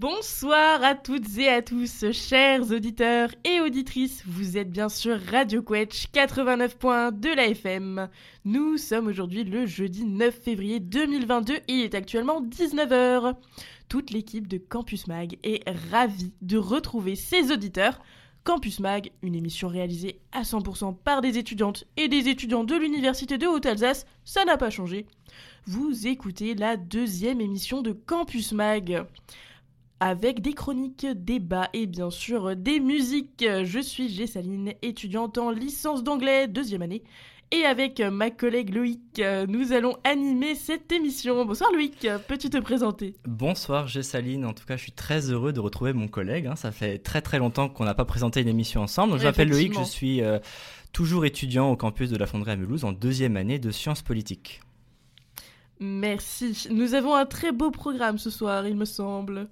Bonsoir à toutes et à tous, chers auditeurs et auditrices. Vous êtes bien sûr Radio Quetch 89.2 de la FM. Nous sommes aujourd'hui le jeudi 9 février 2022 et il est actuellement 19h. Toute l'équipe de Campus Mag est ravie de retrouver ses auditeurs. Campus Mag, une émission réalisée à 100% par des étudiantes et des étudiants de l'Université de Haute-Alsace, ça n'a pas changé. Vous écoutez la deuxième émission de Campus Mag avec des chroniques, débats et bien sûr des musiques. Je suis Gessaline, étudiante en licence d'anglais, deuxième année. Et avec ma collègue Loïc, nous allons animer cette émission. Bonsoir Loïc, peux-tu te présenter? Bonsoir Gessaline, en tout cas je suis très heureux de retrouver mon collègue. hein. Ça fait très très longtemps qu'on n'a pas présenté une émission ensemble. Donc, je m'appelle Loïc, je suis euh, toujours étudiant au campus de la Fonderie à Mulhouse en deuxième année de sciences politiques. Merci. Nous avons un très beau programme ce soir, il me semble.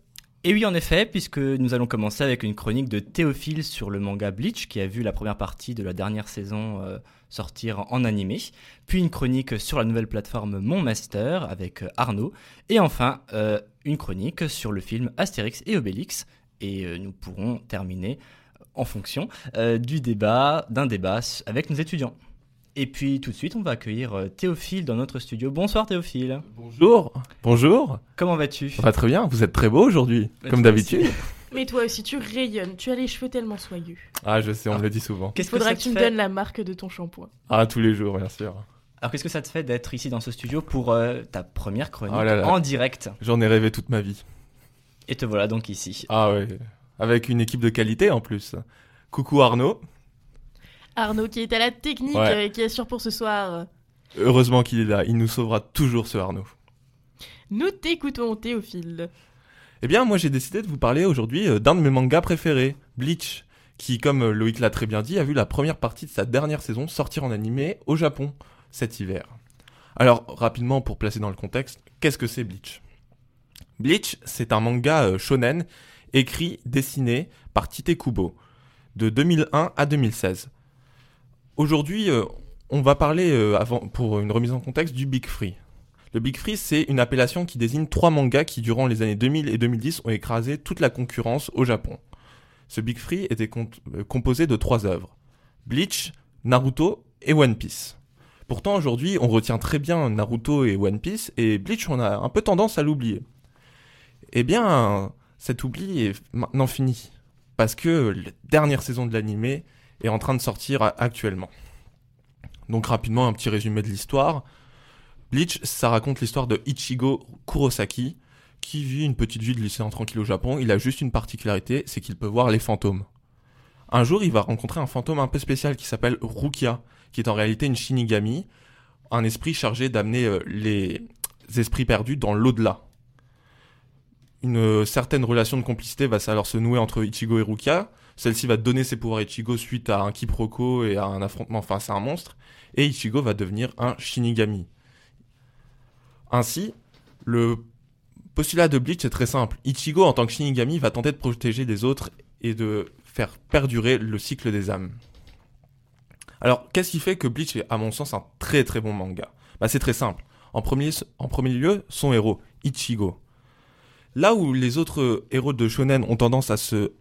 Et oui, en effet, puisque nous allons commencer avec une chronique de Théophile sur le manga Bleach, qui a vu la première partie de la dernière saison euh, sortir en animé, puis une chronique sur la nouvelle plateforme Mon Master avec euh, Arnaud, et enfin euh, une chronique sur le film Astérix et Obélix, et nous pourrons terminer en fonction du débat, d'un débat avec nos étudiants. Et puis tout de suite, on va accueillir euh, Théophile dans notre studio. Bonsoir Théophile. Bonjour. Bonjour. Comment vas-tu? Ça va très bien. Vous êtes très beau aujourd'hui, Bah, comme d'habitude. Mais toi aussi, tu rayonnes, tu as les cheveux tellement soyeux. Ah, je sais, on Ah. me le dit souvent. Qu'est-ce Faudra ça que, te tu me donnes la marque de ton shampoing. Ah, tous les jours, bien sûr. Alors qu'est-ce que ça te fait d'être ici dans ce studio pour euh, ta première chronique Oh là là. en direct? J'en ai rêvé toute ma vie. Et te voilà donc ici. Ah ouais. Avec une équipe de qualité en plus. Coucou Arnaud. Arnaud qui est à la technique Ouais. euh, et qui assure pour ce soir. Heureusement qu'il est là. Il nous sauvera toujours ce Arnaud. Nous t'écoutons, Théophile. Eh bien, moi j'ai décidé de vous parler aujourd'hui euh, d'un de mes mangas préférés, Bleach, qui, comme euh, Loïc l'a très bien dit, a vu la première partie de sa dernière saison sortir en animé au Japon cet hiver. Alors, rapidement pour placer dans le contexte, qu'est-ce que c'est Bleach? Bleach, c'est un manga euh, shonen écrit, dessiné par Tite Kubo, de 2001 à 2016. Aujourd'hui, euh, on va parler, euh, pour une remise en contexte, du Big Free. Le Big Free, c'est une appellation qui désigne trois mangas qui, durant les années 2000 et 2010, ont écrasé toute la concurrence au Japon. Ce Big Free était euh, composé de trois œuvres. Bleach, Naruto et One Piece. Pourtant, aujourd'hui, on retient très bien Naruto et One Piece, et Bleach, on a un peu tendance à l'oublier. Eh bien, cet oubli est maintenant fini. Parce que la dernière saison de l'animé est en train de sortir actuellement. Donc rapidement, un petit résumé de l'histoire. Bleach, ça raconte l'histoire de Ichigo Kurosaki, qui vit une petite vie de lycéen tranquille au Japon. Il a juste une particularité, c'est qu'il peut voir les fantômes. Un jour, il va rencontrer un fantôme un peu spécial qui s'appelle Rukia, qui est en réalité une Shinigami, un esprit chargé d'amener euh, les esprits perdus dans l'au-delà. Une euh, certaine relation de complicité va alors se nouer entre Ichigo et Rukia. Celle-ci va donner ses pouvoirs à Ichigo suite à un quiproquo et à un affrontement face à un monstre. Et Ichigo va devenir un Shinigami. Ainsi, le postulat de Bleach est très simple. Ichigo, en tant que Shinigami, va tenter de protéger les autres et de faire perdurer le cycle des âmes. Alors, qu'est-ce qui fait que Bleach est, à mon sens, un très très bon manga? Bah, C'est très simple. En premier, lieu, son héros, Ichigo. Là où les autres héros de shonen ont tendance à se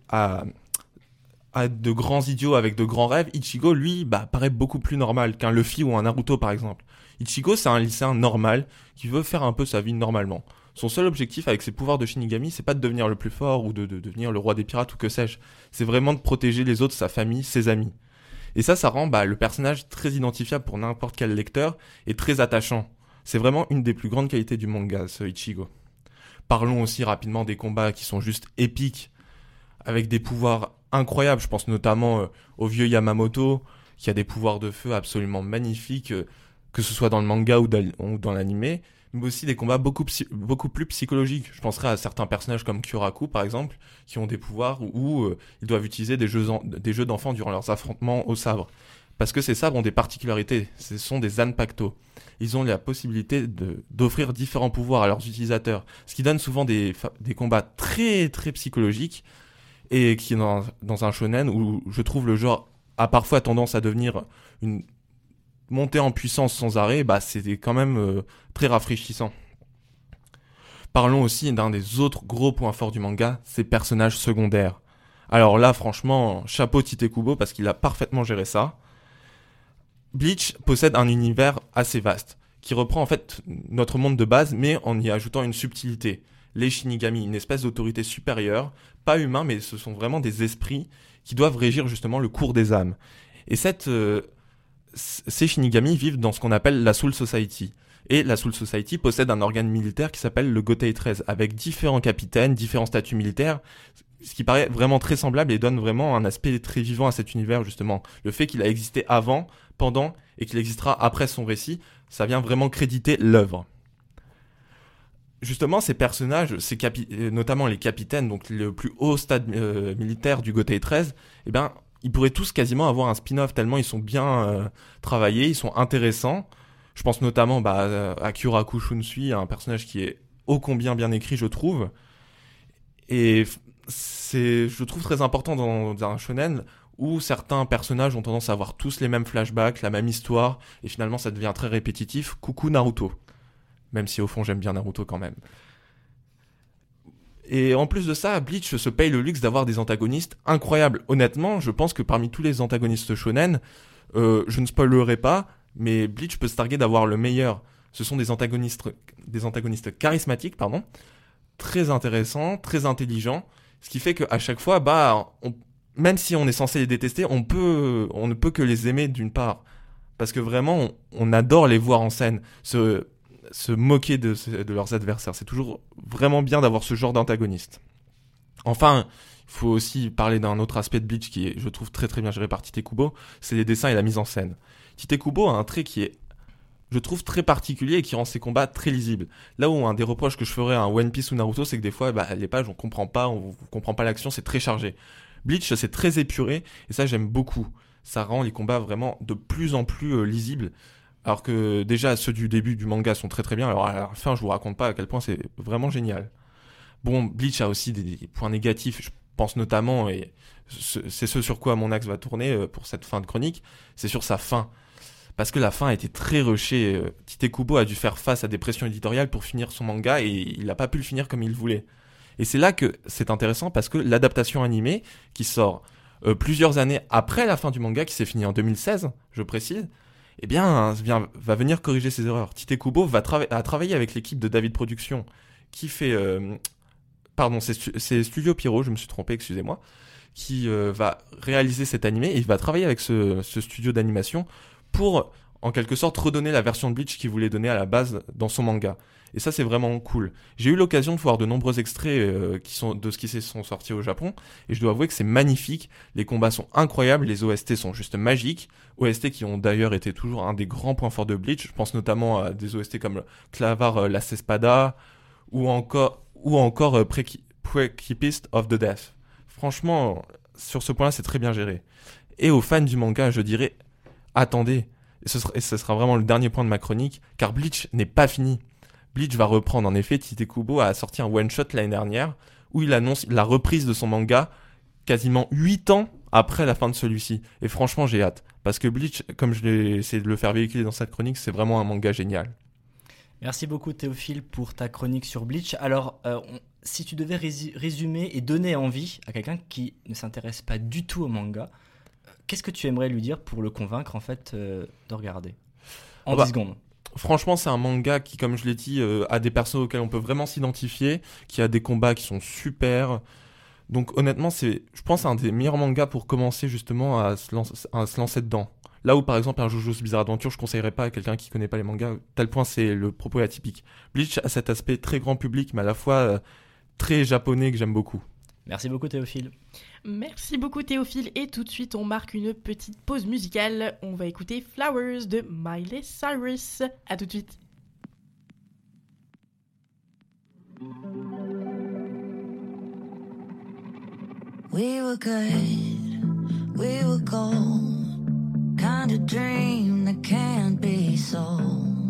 de grands idiots avec de grands rêves, Ichigo lui bah, paraît beaucoup plus normal qu'un Luffy ou un Naruto par exemple. Ichigo c'est un lycéen normal qui veut faire un peu sa vie normalement. Son seul objectif avec ses pouvoirs de Shinigami, c'est pas de devenir le plus fort ou de, de devenir le roi des pirates ou que sais-je. C'est vraiment de protéger les autres, sa famille, ses amis. Et ça, ça rend bah, le personnage très identifiable pour n'importe quel lecteur et très attachant. C'est vraiment une des plus grandes qualités du manga, ce Ichigo. Parlons aussi rapidement des combats qui sont juste épiques, avec des pouvoirs incroyables. Je pense notamment euh, au vieux Yamamoto, qui a des pouvoirs de feu absolument magnifiques, euh, que ce soit dans le manga ou dans, l'animé, mais aussi des combats beaucoup, beaucoup plus psychologiques. Je penserai à certains personnages comme Kyoraku, par exemple, qui ont des pouvoirs où, euh, ils doivent utiliser des jeux, des jeux d'enfants durant leurs affrontements au sabre. Parce que ces sabres ont des particularités, ce sont des Zanpakuto. Ils ont la possibilité d'offrir différents pouvoirs à leurs utilisateurs, ce qui donne souvent des, des combats très très psychologiques et qui dans, dans un shonen où je trouve le genre a parfois tendance à devenir une montée en puissance sans arrêt, bah quand même euh, très rafraîchissant. Parlons aussi d'un des autres gros points forts du manga, ses personnages secondaires. Alors là, franchement, chapeau Tite Kubo parce qu'il a parfaitement géré ça. Bleach possède un univers assez vaste, qui reprend en fait notre monde de base, mais en y ajoutant une subtilité. Les Shinigami, une espèce d'autorité supérieure, pas humain, mais ce sont vraiment des esprits qui doivent régir justement le cours des âmes. Et cette, euh, ces Shinigami vivent dans ce qu'on appelle la Soul Society. Et la Soul Society possède un organe militaire qui s'appelle le Gotei 13, avec différents capitaines, différents statuts militaires, ce qui paraît vraiment très semblable et donne vraiment un aspect très vivant à cet univers, justement. Le fait qu'il a existé avant, pendant et qu'il existera après son récit, ça vient vraiment créditer l'œuvre. Justement, ces personnages, ces euh, notamment les capitaines, donc le plus haut stade euh, militaire du Gotei 13, eh ben, ils pourraient tous quasiment avoir un spin-off tellement ils sont bien euh, travaillés, ils sont intéressants. Je pense notamment bah, à Kyuraku Shunsui, un personnage qui est ô combien bien écrit, je trouve. Et c'est, je trouve très important dans, un shonen où certains personnages ont tendance à avoir tous les mêmes flashbacks, la même histoire, et finalement ça devient très répétitif. Coucou Naruto. Même si au fond j'aime bien Naruto quand même. Et en plus de ça, Bleach se paye le luxe d'avoir des antagonistes incroyables. Honnêtement, je pense que parmi tous les antagonistes shonen, euh, je ne spoilerai pas, mais Bleach peut se targuer d'avoir le meilleur. Ce sont des antagonistes, des antagonistes charismatiques, pardon, très intéressants, très intelligents, ce qui fait qu'à chaque fois, bah, même si on est censé les détester, on ne peut que les aimer d'une part, parce que vraiment, on, adore les voir en scène, se moquer de, leurs adversaires. C'est toujours vraiment bien d'avoir ce genre d'antagoniste. Enfin, il faut aussi parler d'un autre aspect de Bleach qui est, je trouve, très très bien géré par Tite Kubo, c'est les dessins et la mise en scène. Tite Kubo a un trait qui est je trouve très particulier et qui rend ses combats très lisibles. Là où un des reproches que je ferais à un One Piece ou Naruto, c'est que des fois, bah, les pages, on comprend pas, on, comprend pas l'action, c'est très chargé. Bleach, c'est très épuré, et ça, j'aime beaucoup. Ça rend les combats vraiment de plus en plus euh, lisibles. Alors que déjà, ceux du début du manga sont très très bien. Alors à la fin, je vous raconte pas à quel point c'est vraiment génial. Bon, Bleach a aussi des, points négatifs. Je pense notamment, et c'est ce sur quoi mon axe va tourner euh, pour cette fin de chronique, c'est sur sa fin parce que la fin a été très rushée. Euh, Tite Kubo a dû faire face à des pressions éditoriales pour finir son manga et il n'a pas pu le finir comme il voulait. Et c'est là que c'est intéressant parce que l'adaptation animée qui sort euh, plusieurs années après la fin du manga, qui s'est fini en 2016, je précise, eh bien, va venir corriger ses erreurs. Tite Kubo va a travaillé avec l'équipe de David Production qui fait... Euh, pardon, c'est Studio Pyro, je me suis trompé, excusez-moi qui va réaliser cet animé et il va travailler avec ce studio d'animation pour en quelque sorte redonner la version de Bleach qu'il voulait donner à la base dans son manga. Et ça c'est vraiment cool. J'ai eu l'occasion de voir de nombreux extraits euh, de ce qui sont sortis au Japon et je dois avouer que c'est magnifique. Les combats sont incroyables, les OST sont juste magiques. OST qui ont d'ailleurs été toujours un des grands points forts de Bleach. Je pense notamment à des OST comme Clavar euh, la Cespada ou encore ou euh, Prekeepist of the Death. Franchement, sur ce point-là, c'est très bien géré. Et aux fans du manga, je dirais attendez, et ce, sera, vraiment le dernier point de ma chronique, car Bleach n'est pas fini. Bleach va reprendre en effet, Tite Kubo a sorti un one-shot l'année dernière, où il annonce la reprise de son manga quasiment 8 ans après la fin de celui-ci. Et franchement, j'ai hâte. Parce que Bleach, comme je l'ai essayé de le faire véhiculer dans cette chronique, c'est vraiment un manga génial. Merci beaucoup Théophile pour ta chronique sur Bleach. Alors, euh, si tu devais résumer et donner envie à quelqu'un qui ne s'intéresse pas du tout au manga, Qu'est-ce que tu aimerais lui dire pour le convaincre en fait euh, de regarder? En 10 bah, secondes. Franchement, c'est un manga qui, comme je l'ai dit, euh, a des persos auxquels on peut vraiment s'identifier, qui a des combats qui sont super. Donc honnêtement, c'est, je pense, un des meilleurs mangas pour commencer justement à se, lancer, dedans. Là où par exemple un Jojo's Bizarre Adventure, je conseillerais pas à quelqu'un qui connaît pas les mangas. Tel point, c'est le propos atypique. Bleach a cet aspect très grand public, mais à la fois euh, très japonais que j'aime beaucoup. Merci beaucoup Théophile. Merci beaucoup Théophile et tout de suite on marque une petite pause musicale. On va écouter Flowers de Miley Cyrus. À tout de suite. We were good, we were gold, kind of dream that can't be sold.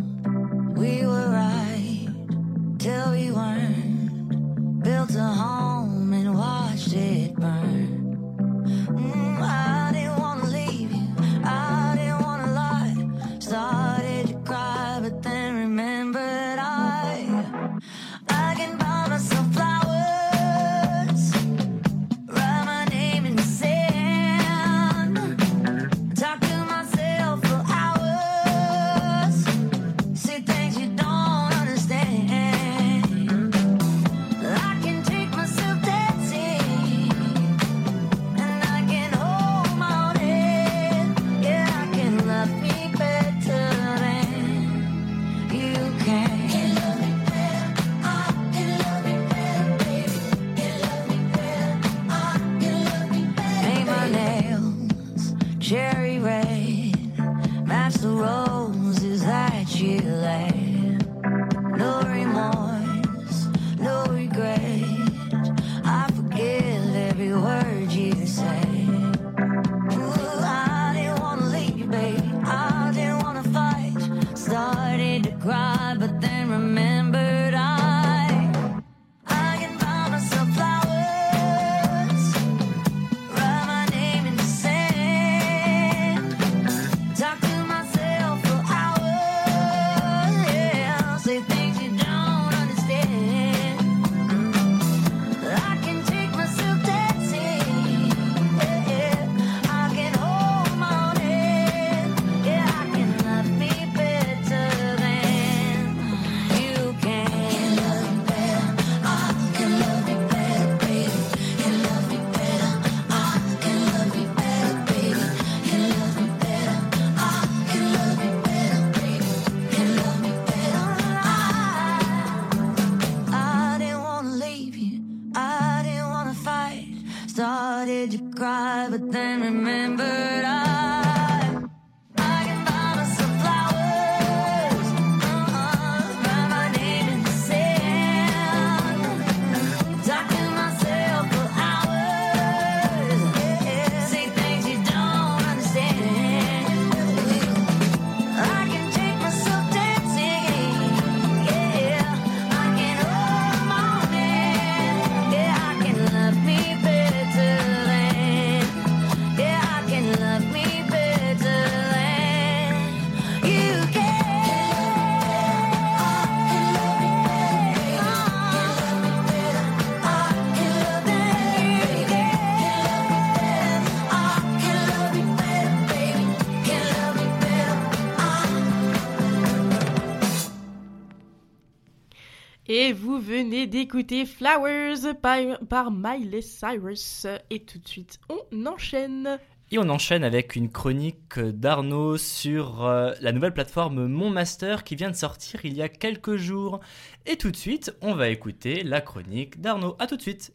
Et vous venez d'écouter Flowers par, par Miley Cyrus. Et tout de suite, on enchaîne. Et on enchaîne avec une chronique d'Arnaud sur euh, la nouvelle plateforme Mon Master qui vient de sortir il y a quelques jours. Et tout de suite, on va écouter la chronique d'Arnaud. A tout de suite.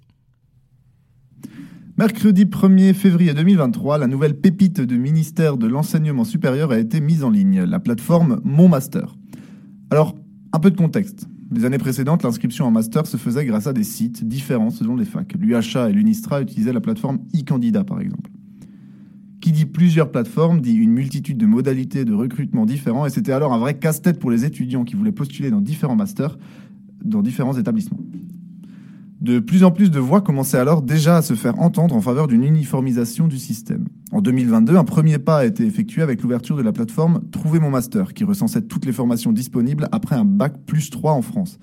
Mercredi 1er février 2023, la nouvelle pépite de ministère de l'enseignement supérieur a été mise en ligne, la plateforme Mon Master. Alors, un peu de contexte. Les années précédentes, l'inscription en master se faisait grâce à des sites différents selon les facs. L'UHA et l'UNISTRA utilisaient la plateforme e-candidat par exemple. Qui dit plusieurs plateformes dit une multitude de modalités de recrutement différents et c'était alors un vrai casse-tête pour les étudiants qui voulaient postuler dans différents masters dans différents établissements. De plus en plus de voix commençaient alors déjà à se faire entendre en faveur d'une uniformisation du système. En 2022, un premier pas a été effectué avec l'ouverture de la plateforme Trouver mon master, qui recensait toutes les formations disponibles après un bac plus 3 en France,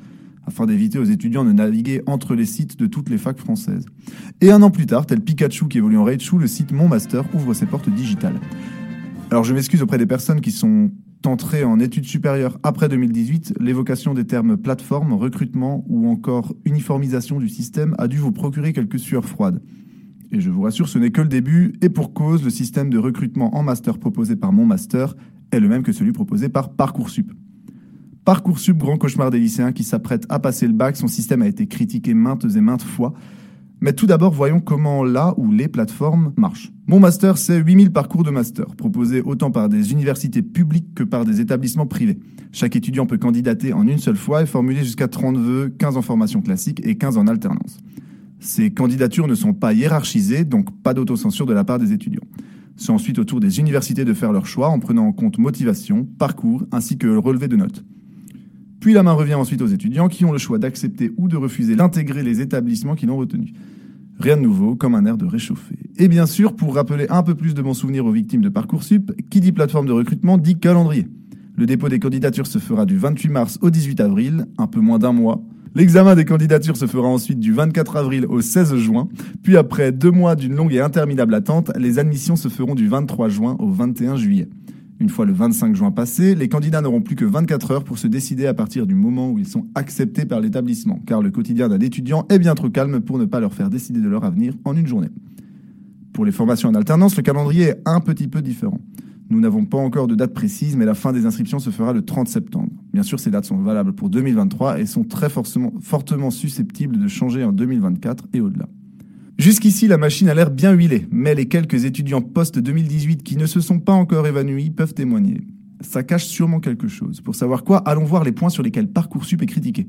afin d'éviter aux étudiants de naviguer entre les sites de toutes les facs françaises. Et un an plus tard, tel Pikachu qui évolue en Raichu, le site Mon Master ouvre ses portes digitales. Alors je m'excuse auprès des personnes qui sont entrées en études supérieures après 2018, l'évocation des termes plateforme, recrutement ou encore uniformisation du système a dû vous procurer quelques sueurs froides. Et je vous rassure, ce n'est que le début, et pour cause, le système de recrutement en master proposé par mon master est le même que celui proposé par Parcoursup. Parcoursup, grand cauchemar des lycéens qui s'apprêtent à passer le bac, son système a été critiqué maintes et maintes fois. Mais tout d'abord, voyons comment là où les plateformes marchent. Mon master, c'est 8000 parcours de master, proposés autant par des universités publiques que par des établissements privés. Chaque étudiant peut candidater en une seule fois et formuler jusqu'à 30 vœux, 15 en formation classique et 15 en alternance. Ces candidatures ne sont pas hiérarchisées, donc pas d'autocensure de la part des étudiants. C'est ensuite au tour des universités de faire leur choix en prenant en compte motivation, parcours ainsi que le relevé de notes. Puis la main revient ensuite aux étudiants qui ont le choix d'accepter ou de refuser d'intégrer les établissements qui l'ont retenu. Rien de nouveau, comme un air de réchauffer. Et bien sûr, pour rappeler un peu plus de mon souvenir aux victimes de Parcoursup, qui dit plateforme de recrutement dit calendrier. Le dépôt des candidatures se fera du 28 mars au 18 avril, un peu moins d'un mois. L'examen des candidatures se fera ensuite du 24 avril au 16 juin, puis après deux mois d'une longue et interminable attente, les admissions se feront du 23 juin au 21 juillet. Une fois le 25 juin passé, les candidats n'auront plus que 24 heures pour se décider à partir du moment où ils sont acceptés par l'établissement, car le quotidien d'un étudiant est bien trop calme pour ne pas leur faire décider de leur avenir en une journée. Pour les formations en alternance, le calendrier est un petit peu différent. Nous n'avons pas encore de date précise, mais la fin des inscriptions se fera le 30 septembre. Bien sûr, ces dates sont valables pour 2023 et sont très fortement, susceptibles de changer en 2024 et au-delà. Jusqu'ici, la machine a l'air bien huilée, mais les quelques étudiants post-2018 qui ne se sont pas encore évanouis peuvent témoigner. Ça cache sûrement quelque chose. Pour savoir quoi, allons voir les points sur lesquels Parcoursup est critiqué.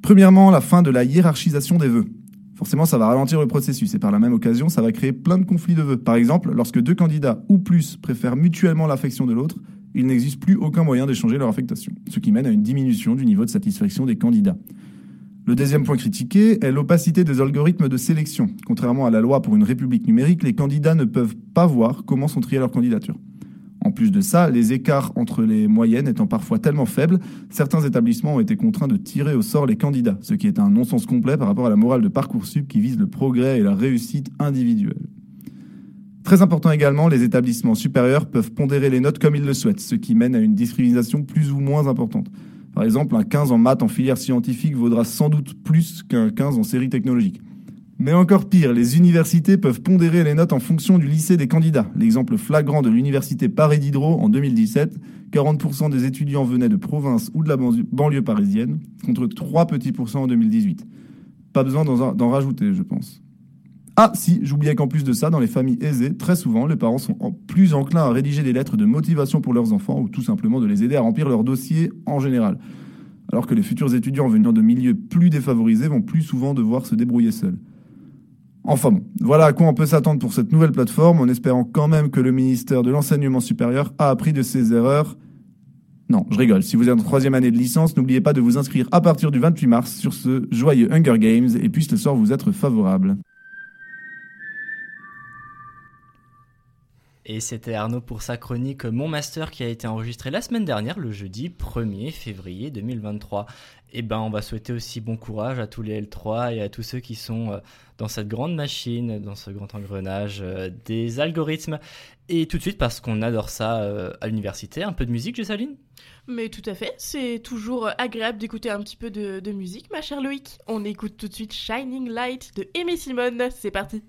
Premièrement, la fin de la hiérarchisation des vœux. Forcément, ça va ralentir le processus et par la même occasion, ça va créer plein de conflits de vœux. Par exemple, lorsque deux candidats ou plus préfèrent mutuellement l'affection de l'autre, il n'existe plus aucun moyen d'échanger leur affectation, ce qui mène à une diminution du niveau de satisfaction des candidats. Le deuxième point critiqué est l'opacité des algorithmes de sélection. Contrairement à la loi pour une république numérique, les candidats ne peuvent pas voir comment sont triées leurs candidatures. En plus de ça, les écarts entre les moyennes étant parfois tellement faibles, certains établissements ont été contraints de tirer au sort les candidats, ce qui est un non-sens complet par rapport à la morale de Parcoursup qui vise le progrès et la réussite individuelle. Très important également, les établissements supérieurs peuvent pondérer les notes comme ils le souhaitent, ce qui mène à une discrimination plus ou moins importante. Par exemple, un 15 en maths en filière scientifique vaudra sans doute plus qu'un 15 en série technologique. Mais encore pire, les universités peuvent pondérer les notes en fonction du lycée des candidats. L'exemple flagrant de l'université Paris Diderot en 2017, 40% des étudiants venaient de province ou de la banlieue- parisienne, contre 3 petits pourcents en 2018. Pas besoin d'en rajouter, je pense. Ah si, j'oubliais qu'en plus de ça, dans les familles aisées, très souvent, les parents sont plus enclins à rédiger des lettres de motivation pour leurs enfants ou tout simplement de les aider à remplir leur dossier en général. Alors que les futurs étudiants venant de milieux plus défavorisés vont plus souvent devoir se débrouiller seuls. Enfin bon, voilà à quoi on peut s'attendre pour cette nouvelle plateforme, en espérant quand même que le ministère de l'Enseignement supérieur a appris de ses erreurs. Non, je rigole. Si vous êtes en troisième année de licence, n'oubliez pas de vous inscrire à partir du 28 mars sur ce joyeux Hunger Games et puisse le sort vous être favorable. Et c'était Arnaud pour sa chronique Mon Master qui a été enregistrée la semaine dernière, le jeudi 1er février 2023. Et ben, on va souhaiter aussi bon courage à tous les L3 et à tous ceux qui sont euh, dans cette grande machine, dans ce grand engrenage euh, des algorithmes. Et tout de suite, parce qu'on adore ça euh, à l'université, un peu de musique, Jessaline Mais tout à fait, c'est toujours agréable d'écouter un petit peu de, de musique, ma chère Loïc. On écoute tout de suite Shining Light de Aimé Simone. C'est parti.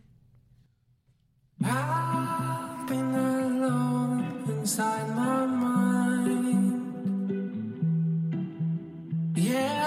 I've been alone inside my mind. Yeah,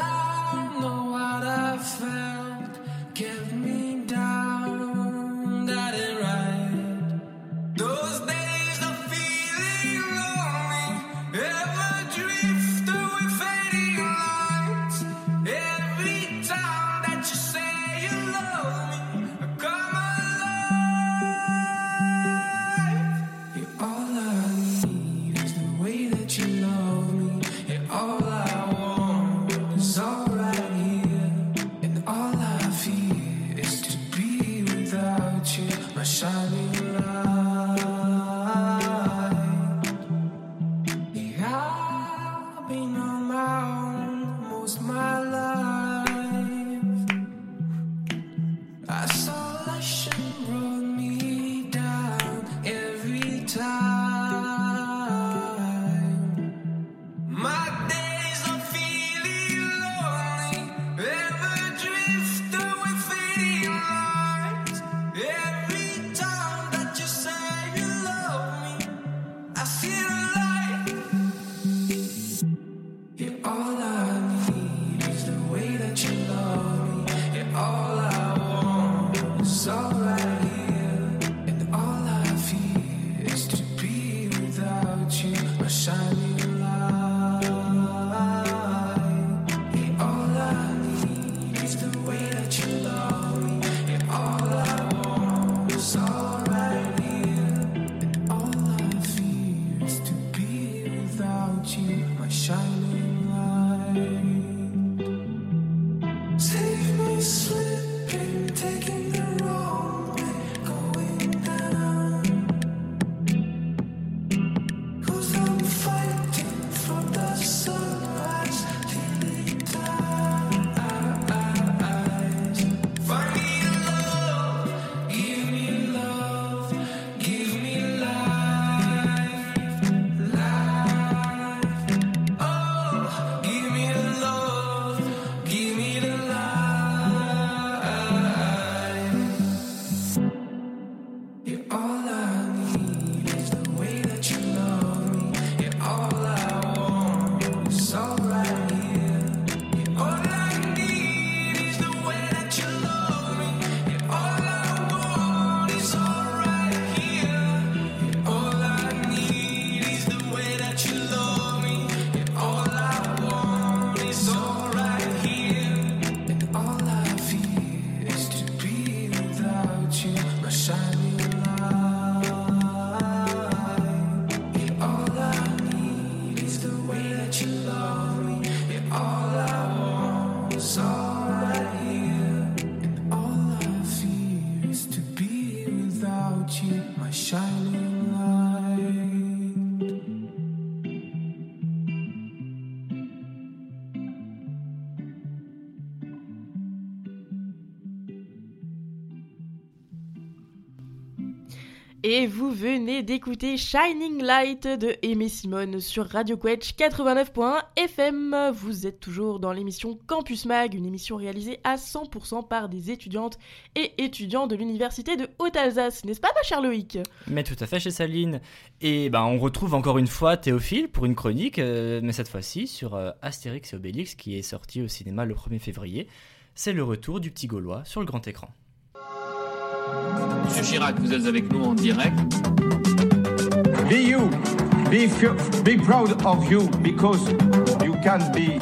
Et vous venez d'écouter Shining Light de Aimé Simone sur Radio Quetch 89.1 FM. Vous êtes toujours dans l'émission Campus Mag, une émission réalisée à 100% par des étudiantes et étudiants de l'Université de Haute-Alsace, n'est-ce pas ma chère Loïc? Mais tout à fait chez Saline. Et ben on retrouve encore une fois Théophile pour une chronique, euh, mais cette fois-ci sur euh, Astérix et Obélix qui est sorti au cinéma le 1er février. C'est le retour du petit Gaulois sur le grand écran. Monsieur Chirac, vous êtes avec nous en direct. Be you. Be, be proud of you because you can be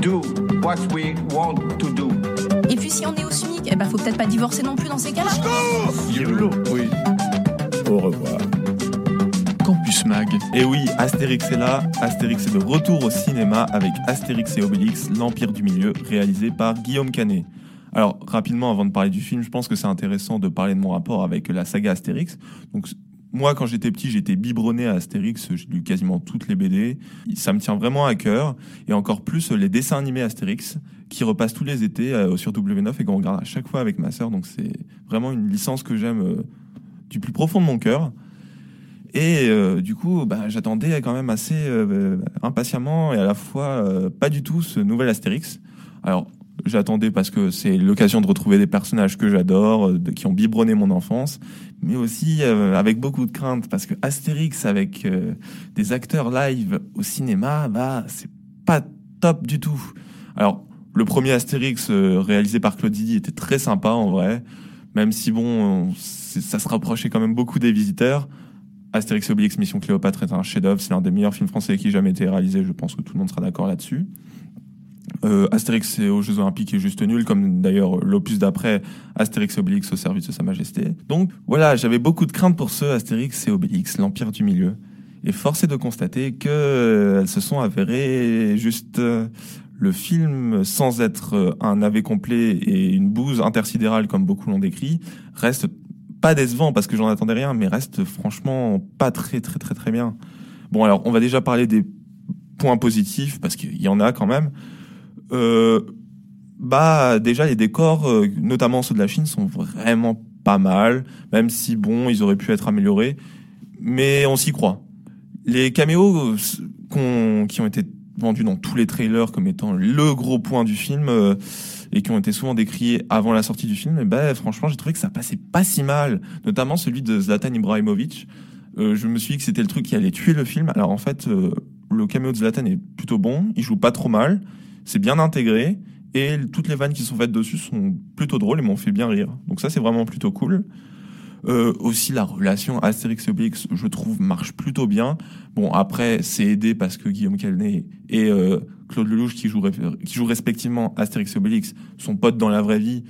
do what we want to do. Et puis si on est au SMIC, eh ben faut peut-être pas divorcer non plus dans ces cas-là. Oui. Au revoir. Campus Mag. Et oui, Astérix est là. Astérix est de retour au cinéma avec Astérix et Obélix, l'Empire du Milieu, réalisé par Guillaume Canet. Alors, rapidement, avant de parler du film, je pense que c'est intéressant de parler de mon rapport avec la saga Astérix. Donc, moi, quand j'étais petit, j'étais biberonné à Astérix. J'ai lu quasiment toutes les BD. Ça me tient vraiment à cœur. Et encore plus, les dessins animés Astérix, qui repassent tous les étés euh, sur W9 et qu'on regarde à chaque fois avec ma sœur. Donc, c'est vraiment une licence que j'aime euh, du plus profond de mon cœur. Et euh, du coup, bah, j'attendais quand même assez impatiemment et à la fois pas du tout ce nouvel Astérix. Alors, j'attendais parce que c'est l'occasion de retrouver des personnages que j'adore, euh, qui ont biberonné mon enfance, mais aussi euh, avec beaucoup de crainte parce que Astérix avec euh, des acteurs live au cinéma, bah c'est pas top du tout. Alors, le premier Astérix réalisé par Claude Zidi était très sympa en vrai, même si bon, ça se rapprochait quand même beaucoup des visiteurs. Astérix et Obélix Mission Cléopâtre est un chef-d'œuvre, c'est l'un des meilleurs films français qui ait jamais été réalisé, je pense que tout le monde sera d'accord là-dessus. Euh, Astérix et aux Jeux Olympiques est juste nul, comme d'ailleurs l'opus d'après Astérix et Obélix au service de Sa Majesté. Donc voilà, j'avais beaucoup de craintes pour ce Astérix et Obélix, l'Empire du Milieu. Et force est de constater que euh, elles se sont avérées juste euh, le film, sans être euh, un navet complet et une bouse intersidérale comme beaucoup l'ont décrit, reste pas décevant parce que j'en attendais rien, mais reste franchement pas très très très très bien. Bon alors on va déjà parler des points positifs parce qu'il y en a quand même. Euh, bah déjà les décors, euh, notamment ceux de la Chine, sont vraiment pas mal, même si bon ils auraient pu être améliorés, mais on s'y croit. Les caméos euh, qui ont été vendus dans tous les trailers comme étant le gros point du film et qui ont été souvent décriés avant la sortie du film, et ben franchement j'ai trouvé que ça passait pas si mal, notamment celui de Zlatan Ibrahimovic. Je me suis dit que c'était le truc qui allait tuer le film. Alors en fait, le caméo de Zlatan est plutôt bon, il joue pas trop mal, c'est bien intégré et toutes les vannes qui sont faites dessus sont plutôt drôles et m'ont fait bien rire. Donc ça c'est vraiment plutôt cool. Euh, aussi la relation Astérix Obélix, je trouve, marche plutôt bien. Bon après c'est aidé parce que Guillaume Canet et euh, Claude Lelouch qui jouent, qui jouent respectivement Astérix Obélix sont potes dans la vraie vie.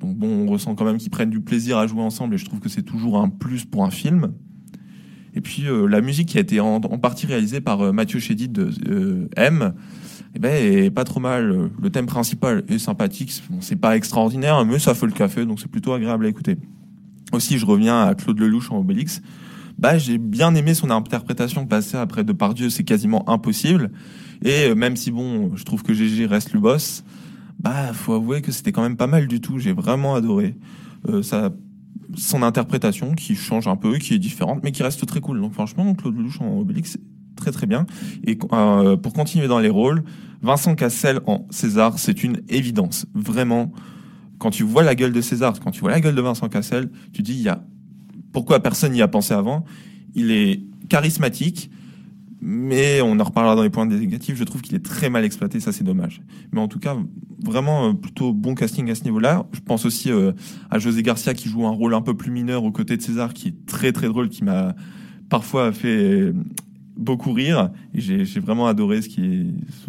Donc bon, on ressent quand même qu'ils prennent du plaisir à jouer ensemble et je trouve que c'est toujours un plus pour un film. Et puis euh, la musique qui a été en, en partie réalisée par euh, Mathieu Chédid de euh, M, eh ben, pas trop mal. Le thème principal est sympathique. Bon, c'est pas extraordinaire, mais ça fait le café, donc c'est plutôt agréable à écouter. Aussi, je reviens à Claude Lelouch en Obélix. Bah, j'ai bien aimé son interprétation passée après Depardieu, c'est quasiment impossible. Et euh, même si bon, je trouve que GG reste le boss, bah, faut avouer que c'était quand même pas mal du tout. J'ai vraiment adoré. Euh, son interprétation qui change un peu, qui est différente, mais qui reste très cool. Donc franchement, Claude Lelouch en Obélix, très très bien. Et euh, pour continuer dans les rôles, Vincent Cassel en César, c'est une évidence. Vraiment, quand tu vois la gueule de César, quand tu vois la gueule de Vincent Cassel, tu dis, y a pourquoi personne n'y a pensé avant? Il est charismatique, mais on en reparlera dans les points négatifs. Je trouve qu'il est très mal exploité, ça c'est dommage. Mais en tout cas, vraiment euh, plutôt bon casting à ce niveau-là. Je pense aussi euh, à José Garcia qui joue un rôle un peu plus mineur aux côtés de César, qui est très très drôle, qui m'a parfois fait beaucoup rire. Et j'ai vraiment adoré ce qui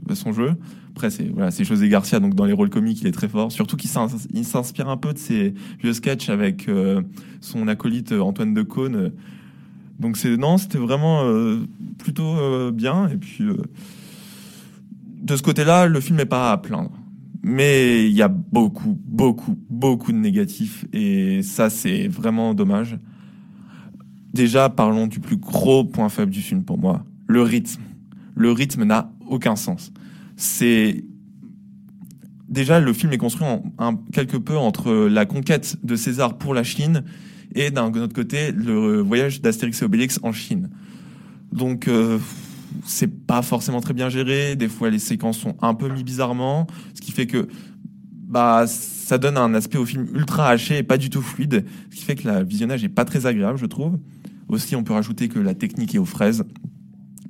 est son jeu. Après, c'est voilà, c'est José Garcia, donc dans les rôles comiques, il est très fort. Surtout qu'il s'in- il s'inspire un peu de ses vieux sketchs avec euh, son acolyte euh, Antoine Decaune. Donc c'est non, c'était vraiment euh, plutôt bien. Et puis de ce côté-là, le film n'est pas à plaindre. Mais il y a beaucoup, beaucoup, beaucoup de négatifs et ça c'est vraiment dommage. Déjà, parlons du plus gros point faible du film pour moi, le rythme. Le rythme n'a aucun sens. C'est déjà le film est construit quelque peu entre la conquête de César pour la Chine et d'un autre côté le voyage d'Astérix et Obélix en Chine. Donc euh, c'est pas forcément très bien géré. Des fois les séquences sont un peu mis bizarrement, ce qui fait que bah ça donne un aspect au film ultra haché et pas du tout fluide, ce qui fait que le visionnage est pas très agréable, je trouve. Aussi, on peut rajouter que la technique est aux fraises.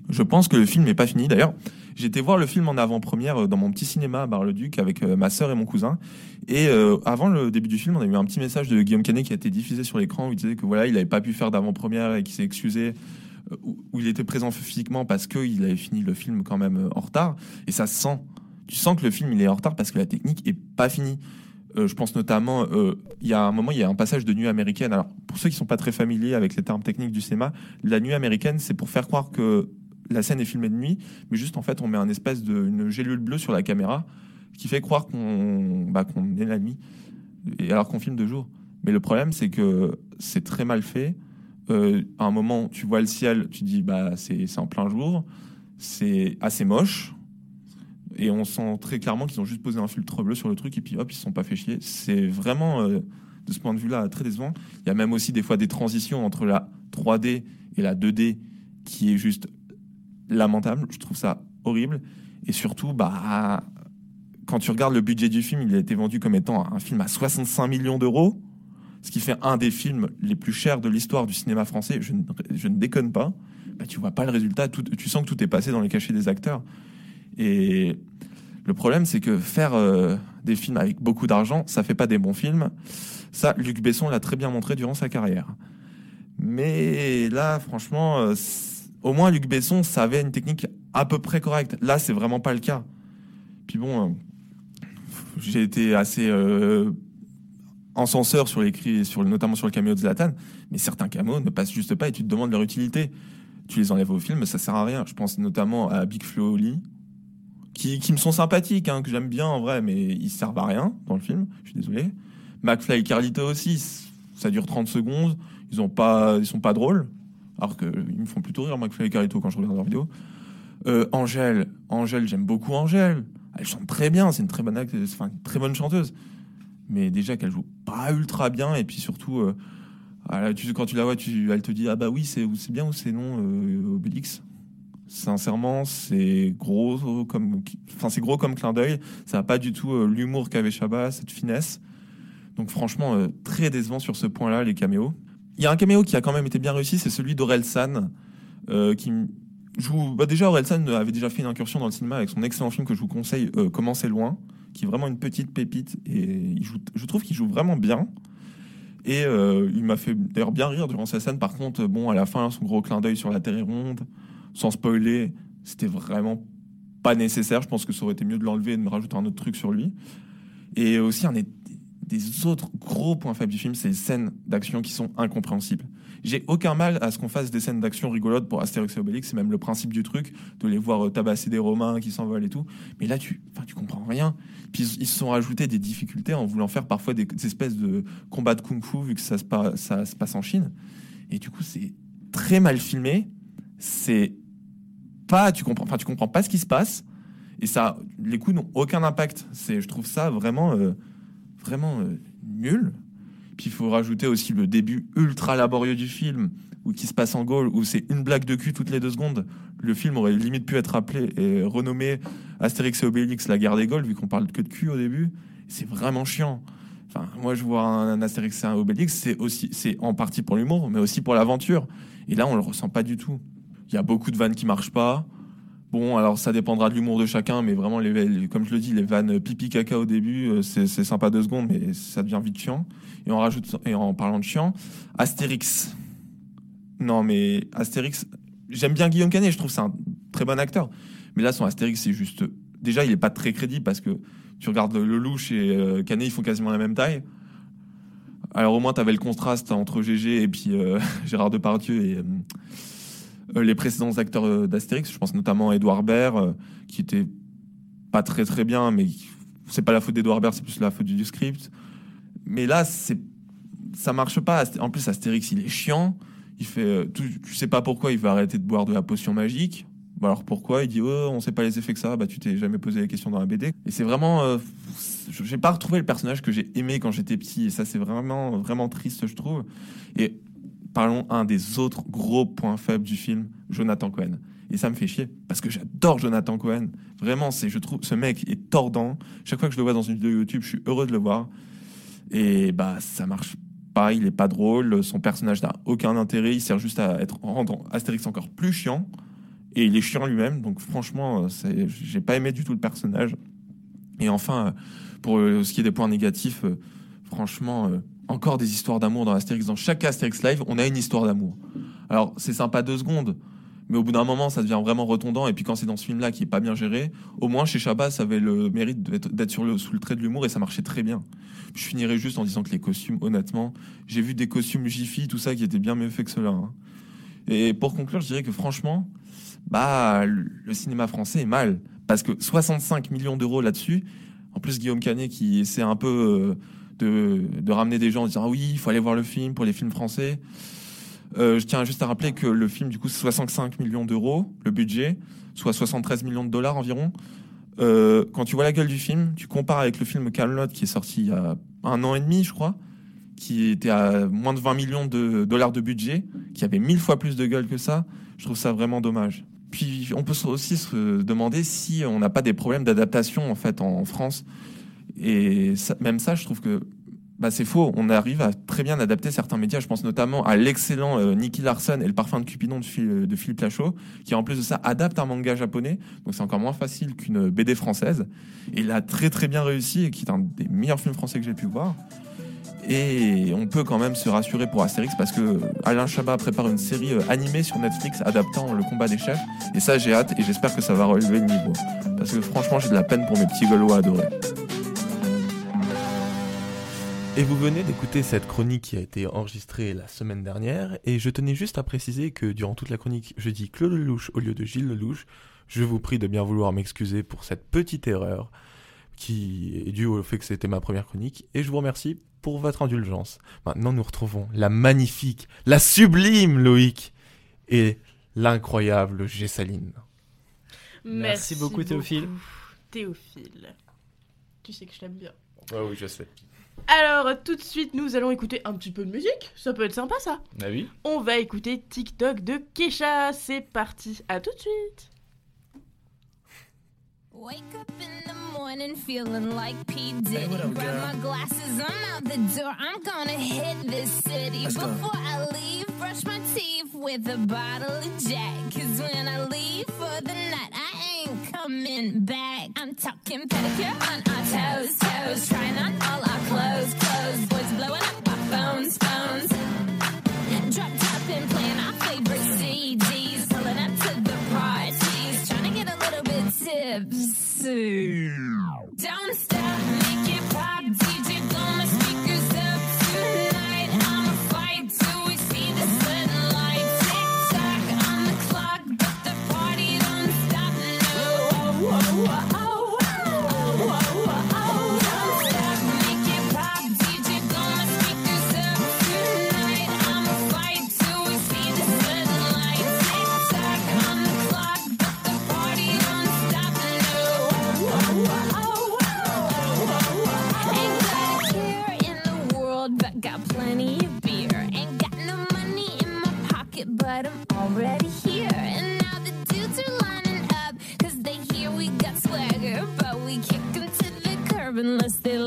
Je pense que le film n'est pas fini. D'ailleurs, été voir le film en avant-première euh, dans mon petit cinéma à Bar-le-Duc avec euh, ma sœur et mon cousin. Et euh, avant le début du film, on a eu un petit message de Guillaume Canet qui a été diffusé sur l'écran où il disait que voilà, il n'avait pas pu faire d'avant-première et qu'il s'est excusé où il était présent physiquement parce qu'il avait fini le film quand même en retard. Et ça se sent. Tu sens que le film il est en retard parce que la technique est pas finie. Euh, je pense notamment, euh, il y a un moment, il y a un passage de nuit américaine. Alors, pour ceux qui sont pas très familiers avec les termes techniques du cinéma, la nuit américaine, c'est pour faire croire que la scène est filmée de nuit, mais juste en fait, on met un espèce de une gélule bleue sur la caméra qui fait croire qu'on bah, qu'on est la nuit, et alors qu'on filme de jour. Mais le problème, c'est que c'est très mal fait. Euh, à un moment, tu vois le ciel, tu dis bah c'est en plein jour, c'est assez moche. Et on sent très clairement qu'ils ont juste posé un filtre bleu sur le truc et puis hop, ils se sont pas fait chier. C'est vraiment, euh, de ce point de vue-là, très décevant. Il y a même aussi des fois des transitions entre la 3D et la 2D qui est juste lamentable. Je trouve ça horrible. Et surtout, bah, quand tu regardes le budget du film, il a été vendu comme étant un film à 65 millions d'euros, ce qui fait un des films les plus chers de l'histoire du cinéma français. Je ne, ne déconne pas. Bah, tu vois pas le résultat. Tu sens que tout est passé dans les cachets des acteurs. Et le problème, c'est que faire euh, des films avec beaucoup d'argent, ça fait pas des bons films. Ça, Luc Besson l'a très bien montré durant sa carrière. Mais là, franchement, euh, au moins Luc Besson savait une technique à peu près correcte. Là, c'est vraiment pas le cas. Puis bon, euh, j'ai été assez encenseur sur les sur, notamment sur le caméo de Zlatan, mais certains caméos ne passent juste pas et tu te demandes leur utilité. Tu les enlèves au film, ça sert à rien. Je pense notamment à Big Flo Oli, qui, me sont sympathiques, hein, que j'aime bien en vrai, mais ils servent à rien dans le film. Je suis désolé. McFly et Carlito aussi, ça dure 30 secondes. Ils ont pas, ils sont pas drôles. Alors que ils me font plutôt rire McFly et Carlito quand je regarde leurs vidéos. Euh, Angèle, j'aime beaucoup Angèle. Elle chante très bien, c'est une très bonne enfin très bonne chanteuse. Mais déjà qu'elle joue pas ultra bien et puis surtout, euh, tu, quand tu la vois, tu, elle te dit ah bah oui c'est bien ou c'est non euh, Obélix. Sincèrement, c'est gros comme, enfin c'est gros comme clin d'œil. Ça n'a pas du tout euh, l'humour qu'avait Chabat, cette finesse. Donc franchement, euh, très décevant sur ce point-là, les caméos. Il y a un caméo qui a quand même été bien réussi, c'est celui d'Aurel San, euh, qui joue. Bah déjà, Aurel San avait déjà fait une incursion dans le cinéma avec son excellent film que je vous conseille, euh, Comment c'est loin, qui est vraiment une petite pépite et je trouve qu'il joue vraiment bien. Et il m'a fait d'ailleurs bien rire durant sa scène. Par contre, bon, à la fin, son gros clin d'œil sur la Terre est ronde, sans spoiler, c'était vraiment pas nécessaire. Je pense que ça aurait été mieux de l'enlever et de me rajouter un autre truc sur lui. Et aussi, un des, des autres gros points faibles du film, c'est les scènes d'action qui sont incompréhensibles. J'ai aucun mal à ce qu'on fasse des scènes d'action rigolotes pour Astérix et Obélix, c'est même le principe du truc, de les voir euh, tabasser des Romains qui s'envolent et tout. Mais là, tu, enfin, tu comprends rien. Puis ils, se sont rajoutés des difficultés en voulant faire parfois des, espèces de combats de kung-fu vu que ça se, ça se passe en Chine. Et du coup, c'est très mal filmé. C'est pas, tu comprends, enfin, tu comprends pas ce qui se passe. Et ça, les coups n'ont aucun impact. C'est, je trouve ça vraiment, euh, vraiment euh, nul. Puis il faut rajouter aussi le début ultra laborieux du film, où qui se passe en Gaule, où c'est une blague de cul toutes les deux secondes. Le film aurait limite pu être appelé et renommé Astérix et Obélix, la guerre des Gaules, vu qu'on parle que de cul au début. C'est vraiment chiant. Enfin, moi, je vois un, Astérix et un Obélix, c'est aussi, c'est en partie pour l'humour, mais aussi pour l'aventure. Et là, on le ressent pas du tout. Il y a beaucoup de vannes qui marchent pas. Bon, alors ça dépendra de l'humour de chacun, mais vraiment, les, comme je le dis, les vannes pipi caca au début, euh, c'est sympa deux secondes, mais ça devient vite chiant. Et on rajoute, et en parlant de chiant, Astérix. Non, mais Astérix, j'aime bien Guillaume Canet, je trouve c'est un très bon acteur. Mais là, son Astérix, c'est juste. Déjà, il est pas très crédible parce que tu regardes le louche et euh, Canet, ils font quasiment la même taille. Alors au moins, tu avais le contraste entre GG et puis euh, Gérard Depardieu et les précédents acteurs euh, d'Astérix. Je pense notamment à Edouard Baird, euh, qui était pas très très bien, mais c'est pas la faute d'Edouard Baird, c'est plus la faute du script. Mais là, c'est ça marche pas. En plus, Astérix, il est chiant. Il fait, euh, tu, tu sais pas pourquoi il va arrêter de boire de la potion magique. Bah alors pourquoi? Il dit, oh, on sait pas les effets que ça. Bah tu t'es jamais posé la question dans la BD. Et c'est vraiment, euh, j'ai pas retrouvé le personnage que j'ai aimé quand j'étais petit et ça c'est vraiment vraiment triste je trouve. Et parlons un des autres gros points faibles du film, Jonathan Cohen. Et ça me fait chier parce que j'adore Jonathan Cohen. Vraiment, c'est je trouve ce mec est tordant. Chaque fois que je le vois dans une vidéo YouTube, je suis heureux de le voir. Et bah ça marche pas, il est pas drôle, son personnage n'a aucun intérêt, il sert juste à être rendre Astérix encore plus chiant. Et il est chiant lui-même, donc franchement, j'ai pas aimé du tout le personnage. Et enfin, pour euh, ce qui est des points négatifs, euh, franchement, euh, encore des histoires d'amour dans Astérix. Dans chaque Astérix Live, on a une histoire d'amour. Alors, c'est sympa deux secondes, mais au bout d'un moment, ça devient vraiment retondant. Et puis quand c'est dans ce film-là qui est pas bien géré, au moins chez Chabat, ça avait le mérite d'être sur le, sous le trait de l'humour et ça marchait très bien. Je finirai juste en disant que les costumes, honnêtement, j'ai vu des costumes Jiffy, tout ça, qui étaient bien mieux faits que cela. hein. Et pour conclure, je dirais que franchement, bah, le cinéma français est mal. Parce que 65 millions d'euros là-dessus, en plus Guillaume Canet qui essaie un peu euh, de, ramener des gens en disant ah oui, il faut aller voir le film pour les films français. Euh, je tiens juste à rappeler que le film, du coup, c'est 65 millions d'euros, le budget, soit 73 millions de dollars environ. Euh, quand tu vois la gueule du film, tu compares avec le film Camelot qui est sorti il y a un an et demi, je crois, qui était à moins de 20 millions de dollars de budget, qui avait mille fois plus de gueule que ça. Je trouve ça vraiment dommage. Puis on peut aussi se demander si on n'a pas des problèmes d'adaptation en fait en France. Et même ça, je trouve que bah, c'est faux. On arrive à très bien adapter certains médias. Je pense notamment à l'excellent euh, Nicky Larson et le parfum de Cupidon de, Phil- de Philippe Lachaud, qui en plus de ça adapte un manga japonais. Donc c'est encore moins facile qu'une BD française. Et il a très très bien réussi et qui est un des meilleurs films français que j'ai pu voir. Et on peut quand même se rassurer pour Astérix parce que Alain Chabat prépare une série euh, animée sur Netflix adaptant le combat des chefs. Et ça, j'ai hâte et j'espère que ça va relever le niveau. Parce que franchement, j'ai de la peine pour mes petits Gaulois adorés. Et vous venez d'écouter cette chronique qui a été enregistrée la semaine dernière, et je tenais juste à préciser que durant toute la chronique, je dis Claude Lelouch au lieu de Gilles Lelouch. Je vous prie de bien vouloir m'excuser pour cette petite erreur qui est due au fait que c'était ma première chronique, et je vous remercie pour votre indulgence. Maintenant, nous retrouvons la magnifique, la sublime Loïc et l'incroyable Gessaline. Merci beaucoup, Théophile. Théophile. Tu sais que je t'aime bien. Ouais, oui, je sais. Alors, tout de suite, nous allons écouter un petit peu de musique. Ça peut être sympa, ça. Bah oui. On va écouter TikTok de Kesha. C'est parti. À tout de suite. Wake up in the morning feeling like P. Diddy. Grab my glasses, I'm out the door. I'm gonna hit this city. Before I leave, brush my teeth with a bottle of Jack. Cause when I leave for the night, I ain't coming back. I'm talking pedicure on our toes, toes. Trying on all our clothes, clothes. Boys blowing up our phones, phones. Drop top and playing our favorite CDs. Pulling up to the parties. Trying to get a little bit tipsy.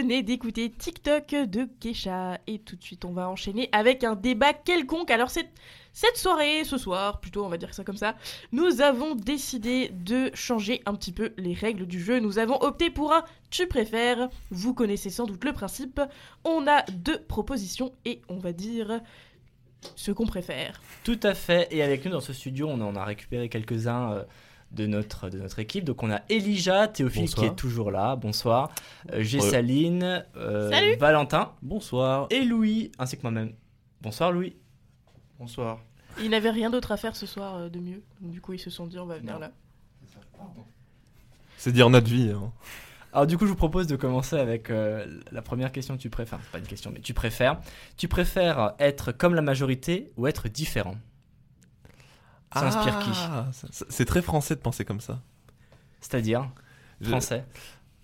venez d'écouter TikTok de Kesha. Et tout de suite, on va enchaîner avec un débat quelconque. Alors, cette, cette soirée, ce soir, plutôt, on va dire ça comme ça, nous avons décidé de changer un petit peu les règles du jeu. Nous avons opté pour un tu préfères. Vous connaissez sans doute le principe. On a deux propositions et on va dire ce qu'on préfère. Tout à fait. Et avec nous dans ce studio, on en a récupéré quelques-uns euh, de, notre, de notre équipe. Donc on a Elijah, Théophile Bonsoir. qui est toujours là. Bonsoir. Euh, J'ai Ouais. Saline, euh, Salut. Valentin Bonsoir. et Louis, ainsi que moi-même. Bonsoir Louis. Bonsoir. Ils n'avaient rien d'autre à faire ce soir euh, de mieux. Donc, du coup, ils se sont dit on va venir Non. là. C'est dire notre vie. hein. Alors du coup, je vous propose de commencer avec euh, la première question que tu préfères. Enfin, pas une question, mais tu préfères. Tu préfères être comme la majorité ou être différent? Ça inspire qui Ah, ça- C'est très français de penser comme ça. C'est-à-dire? Je- français?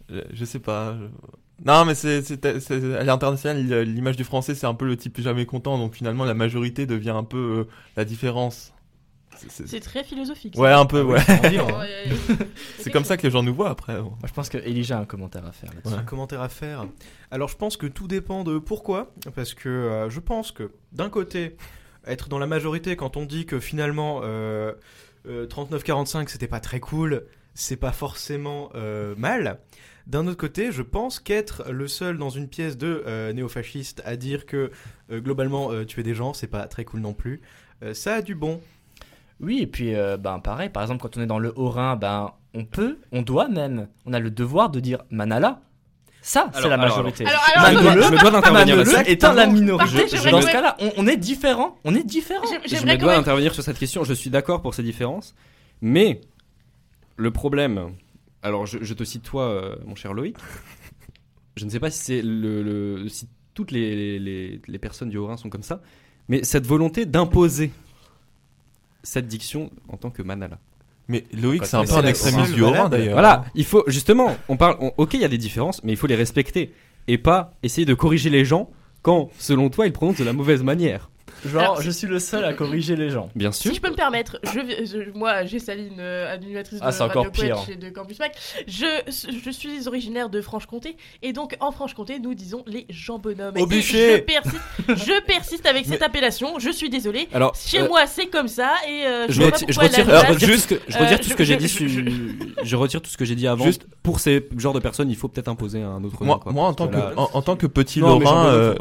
Je, je sais pas. je- Non, mais c'est à l'international, l'image du français, c'est un peu le type jamais content. Donc finalement, la majorité devient un peu euh, la différence. C'est- très philosophique. Ouais, un peu, ouais. c'est envie. Ouais, C'est comme ça que les gens nous voient après. Moi, je pense que Elijah a un commentaire à faire là-dessus. Ouais. Un commentaire à faire. Alors je pense que tout dépend de pourquoi. Parce que euh, je pense que d'un côté, être dans la majorité quand on dit que finalement euh, euh, 39-45 c'était pas très cool, c'est pas forcément euh, mal. D'un autre côté, je pense qu'être le seul dans une pièce de euh, néofascistes à dire que euh, globalement euh, tuer des gens c'est pas très cool non plus, euh, ça a du bon. Oui, et puis ben pareil, par exemple, quand on est dans le Haut-Rhin, ben on peut, on doit même, on a le devoir de dire Manala. Ça, c'est la majorité. alors. Alors, alors, Manolo, je me dois d'intervenir là-dessus. étant la minorité. Dans ce cas-là, on, on est différent. On est différent. Je me dois même. intervenir sur cette question. Je suis d'accord pour ces différences, mais le problème. Alors, je, je te cite toi, euh, mon cher Loïc. Je ne sais pas si c'est le, le- si toutes les, les, les personnes du Haut-Rhin sont comme ça, mais cette volonté d'imposer cette diction en tant que manala. Mais Loïc, c'est un peu c'est un extrémiste du Haut-Rhin valable. d'ailleurs. Voilà, il faut justement, on parle, on- ok, il y a des différences, mais il faut les respecter et pas essayer de corriger les gens quand, selon toi, ils prononcent de la mauvaise manière. Genre, Alors, je suis le seul à corriger les gens. Bien sûr. Si je peux me permettre, je, vi- je- moi j'ai Saline, euh, animatrice Ah, de c'est Radio encore pire. Et de Campus Mac. Je, je suis originaire de Franche-Comté et donc en Franche-Comté nous disons les gens bonhommes. Au bûcher. Je persiste, je persiste avec cette appellation. Je suis désolé. Alors, Chez euh, moi c'est comme ça et euh, Je, je, reti- je retire, je retire tout ce je Euh, retire tout je- ce que j'ai dit. je- retire tout ce que j'ai dit avant. Juste- pour ces genres de personnes, il faut peut-être imposer un autre nom. Moi, quoi. moi en, tant que, là- en, en tant que petit Lorrain,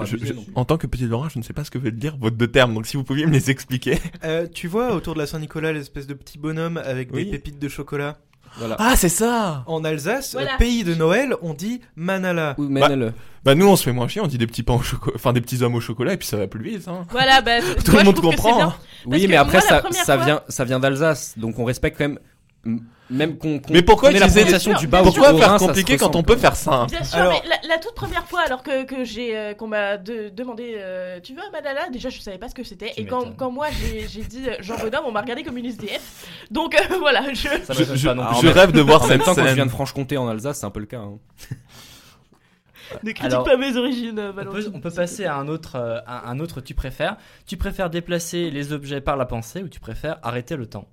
en tant que petit Lorrain, je ne sais pas ce que veut dire votre termes. Donc si vous pouviez me les expliquer. Euh, tu vois autour de la Saint-Nicolas l'espèce de petit bonhomme avec Oui. des pépites de chocolat? Voilà. Ah, c'est ça. En Alsace, Voilà. pays de Noël, on dit Manala. Ou Bah, Menel. Bah nous, on se fait moins chier. On dit des petits pains au chocolat, enfin des petits hommes au chocolat, et puis ça va plus vite. Hein. Voilà, bah, Tout moi, le je monde trouve que c'est comprend. bien. hein. Oui, que mais après, moi, la ça, première ça fois- vient, ça vient d'Alsace, donc on respecte quand même. Même qu'on qu'on Mais pourquoi la utiliser- du bas Pourquoi faire se compliqué quand on peut faire ça hein Bien sûr, Alors- mais la, la toute première fois, alors que, que j'ai, euh, qu'on m'a de- demandé, euh, tu veux un Madala Déjà, je savais pas ce que c'était. Et quand, quand moi j'ai, dit euh, Jean Bonhomme, on m'a regardé comme une SDF. Donc euh, voilà, je. Ça Je, m'étonne je- pas non plus. je rêve de voir En même cette temps, quand je viens de Franche-Comté en Alsace, c'est un peu le cas. hein. Ne critique Alors, pas mes origines, On peut, Valentine. on peut passer à un autre, euh, à un autre tu préfères. Tu préfères déplacer les objets par la pensée ou tu préfères arrêter le temps?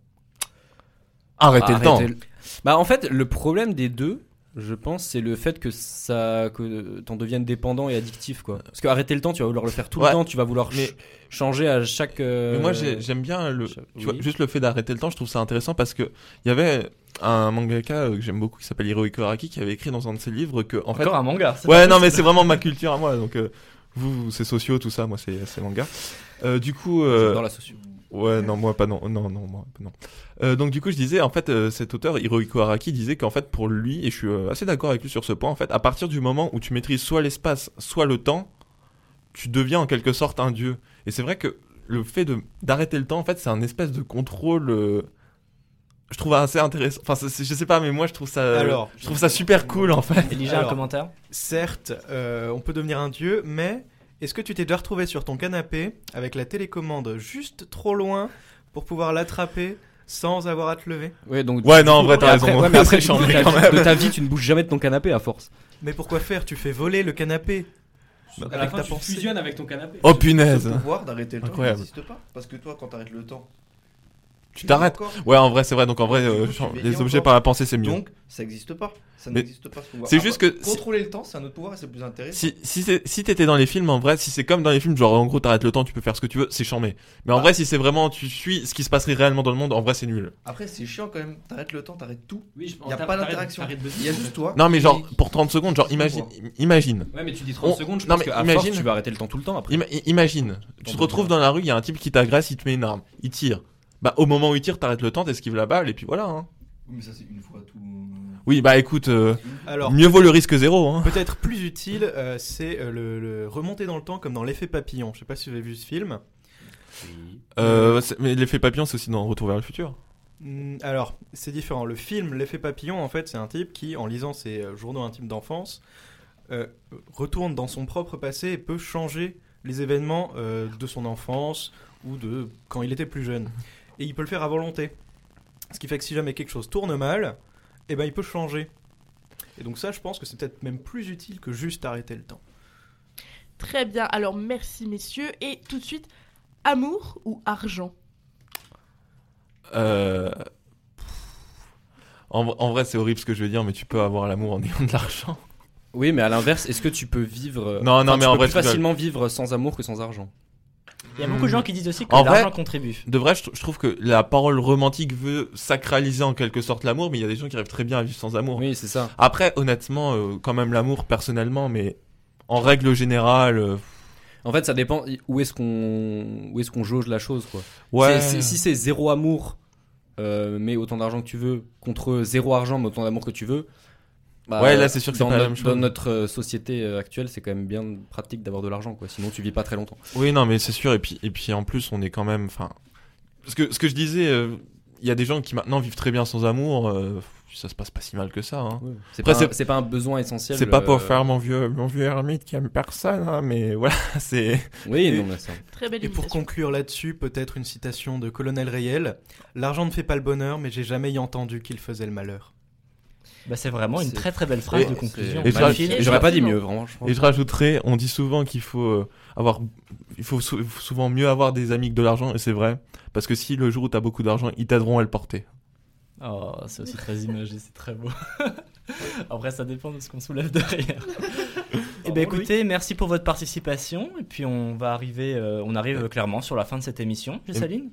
Arrêtez le temps. Le- Bah, en fait, le problème des deux, je pense, c'est le fait que ça, que t'en deviennes dépendant et addictif, quoi. Parce que arrêter le temps, tu vas vouloir le faire tout Ouais. le temps, tu vas vouloir Mais- ch- changer à chaque. euh, Mais moi, j'ai- j'aime bien le, je- tu vois, oui. juste le fait d'arrêter le temps. Je trouve ça intéressant parce que il y avait un mangaka euh, que j'aime beaucoup qui s'appelle Hirohiko Araki qui avait écrit dans un de ses livres que en fait. Encore un manga. c'est Ouais, non, mais c'est vraiment ma culture à moi. Donc euh, vous, c'est sociaux, tout ça. Moi, c'est c'est manga. Euh, du coup. euh, Dans la socio. Ouais, non, moi pas non, non, non, moi non. Euh, donc du coup, je disais, en fait, euh, cet auteur Hirohiko Araki disait qu'en fait, pour lui, et je suis euh, assez d'accord avec lui sur ce point, en fait, à partir du moment où tu maîtrises soit l'espace, soit le temps, tu deviens en quelque sorte un dieu. Et c'est vrai que le fait de d'arrêter le temps, en fait, c'est un espèce de contrôle euh, je trouve assez intéressant. Enfin, c'est- je sais pas, mais moi je trouve ça, Alors, je trouve ça super cool en fait. Elijah, un commentaire Certes, euh, on peut devenir un dieu, mais est-ce que tu t'es déjà retrouvé sur ton canapé avec la télécommande juste trop loin pour pouvoir l'attraper sans avoir à te lever? Ouais, donc. Ouais, non, en vrai, t'as raison. ouais, mais après, de ta quand vie- même. de ta vie, tu ne bouges jamais de ton canapé à force. Mais pourquoi faire? Tu fais voler le canapé avec ta pensée. avec ton canapé. Oh punaise. Ce pouvoir d'arrêter le temps n'existe pas. Parce que toi, quand t'arrêtes le temps, Tu t'arrêtes. Ouais, en vrai, c'est vrai. Donc en vrai, euh, coup, les objets encore. par la pensée, c'est mieux. Donc, ça n'existe pas. Ça n'existe pas ce pouvoir. c'est Après, juste que si- Contrôler le temps, c'est un autre pouvoir et c'est plus intéressant. Si, si, si t'étais dans les films, en vrai, si c'est comme dans les films, genre en gros t'arrêtes le temps, tu peux faire ce que tu veux, c'est chambé. Mais en Ah. vrai, si c'est vraiment, tu suis ce qui se passerait réellement dans le monde, en vrai, c'est nul. Après, c'est chiant quand même. T'arrêtes le temps, t'arrêtes tout. Oui, je Il n'y a pas d'interaction. Il y a juste toi. Non, mais genre, pour 30 secondes, genre, imagine, imagine. Ouais, mais tu dis 30 On- secondes, je non, pense mais qu'à imagine- force, tu vas arrêter le temps tout le temps après. Imagine, tu te retrouves dans la rue, il y a un type qui t'agresse, il te met une arme, il tire. Bah, au moment où il tire, t'arrêtes le temps, t'esquives la balle, et puis voilà, hein. Oui, mais ça, c'est une fois tout. Oui, bah écoute, euh, Alors, mieux vaut le risque zéro, hein. Peut-être plus utile, euh, c'est euh, le, le remonter dans le temps comme dans l'effet papillon. Je sais pas si vous avez vu ce film. Euh, mais l'effet papillon, c'est aussi dans Retour vers le futur. Hmm, Alors, c'est différent. Le film, l'effet papillon, en fait, c'est un type qui, en lisant ses euh, journaux intimes d'enfance, euh, retourne dans son propre passé et peut changer les événements euh, de son enfance ou de quand il était plus jeune. Et il peut le faire à volonté. Ce qui fait que si jamais quelque chose tourne mal, eh ben, il peut changer. Et donc ça, je pense que c'est peut-être même plus utile que juste arrêter le temps. Très bien, alors merci messieurs. Et tout de suite, amour ou argent? Euh... En, en vrai, c'est horrible ce que je veux dire, mais tu peux avoir l'amour en ayant de l'argent. Oui, mais à l'inverse, est-ce que tu peux vivre. Non, non, enfin, mais tu en peux vrai, plus facilement vivre sans amour que sans argent? Il y a beaucoup de gens qui disent aussi que En l'argent contribue. De vrai, je, je trouve que la parole romantique veut sacraliser en quelque sorte l'amour, mais il y a des gens qui arrivent très bien à vivre sans amour. Oui, c'est ça. Après, honnêtement, euh, quand même l'amour personnellement, mais en règle générale, euh, En fait, ça dépend où est-ce qu'on où est-ce qu'on jauge la chose, quoi. Ouais. Si c'est zéro amour, euh, mais autant d'argent que tu veux, contre zéro argent, mais autant d'amour que tu veux. Bah, Ouais, là, c'est sûr que c'est pas la notre- même chose. Dans notre euh, société euh, actuelle, c'est quand même bien pratique d'avoir de l'argent, quoi. Sinon, tu vis pas très longtemps. oui, non, mais c'est sûr. Et puis, et puis en plus, on est quand même, enfin, ce que ce que je disais, euh, il y a des gens qui maintenant vivent très bien sans amour. euh, ça se passe pas si mal que ça. Hein. C'est pas, un- c'est pas un besoin essentiel. C'est pas pour faire mon vieux, mon vieux ermite qui aime personne, hein, mais voilà, c'est. Oui, non, mais ça. Très belle Et pour conclure là-dessus, peut-être une citation de Colonel Rayel L'argent ne fait pas le bonheur, mais j'ai jamais y entendu qu'il faisait le malheur. Bah, c'est vraiment une très très belle phrase Et- de conclusion. et J'aurais pas dit mieux, vraiment. je pense. Et je rajouterais, on dit souvent qu'il faut euh, avoir, il faut sou- souvent mieux avoir des amis que de l'argent, et c'est vrai, parce que si le jour où t'as beaucoup d'argent, ils t'aideront à le porter. Oh, c'est aussi très imagé, c'est très beau. Après, ça dépend de ce qu'on soulève derrière. Eh ben, écoutez, merci pour votre participation. Et puis, on va arriver, euh, on arrive clairement sur la fin de cette émission. Gissaline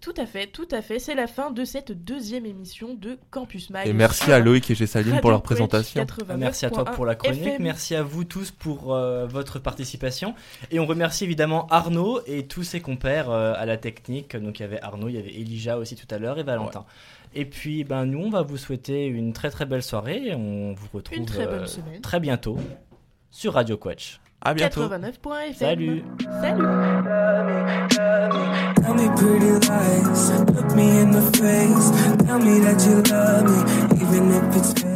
Tout à fait, tout à fait. C'est la fin de cette deuxième émission de Campus Mag. Et merci à Loïc et Gessaline pour leur présentation. 89.1 Merci à toi pour la chronique. FM. Merci à vous tous pour euh, votre participation. Et on remercie évidemment Arnaud et tous ses compères euh, à la technique. Donc il y avait Arnaud, il y avait Elijah aussi tout à l'heure et Valentin. Et puis ben, nous, on va vous souhaiter une très très belle soirée. On vous retrouve Une très bonne euh, très bientôt sur Radio Quetch. À bientôt. 89.fm. Salut. Salut. Tell me pretty lies, look me in the face. Tell me that you love me, even if it's fake.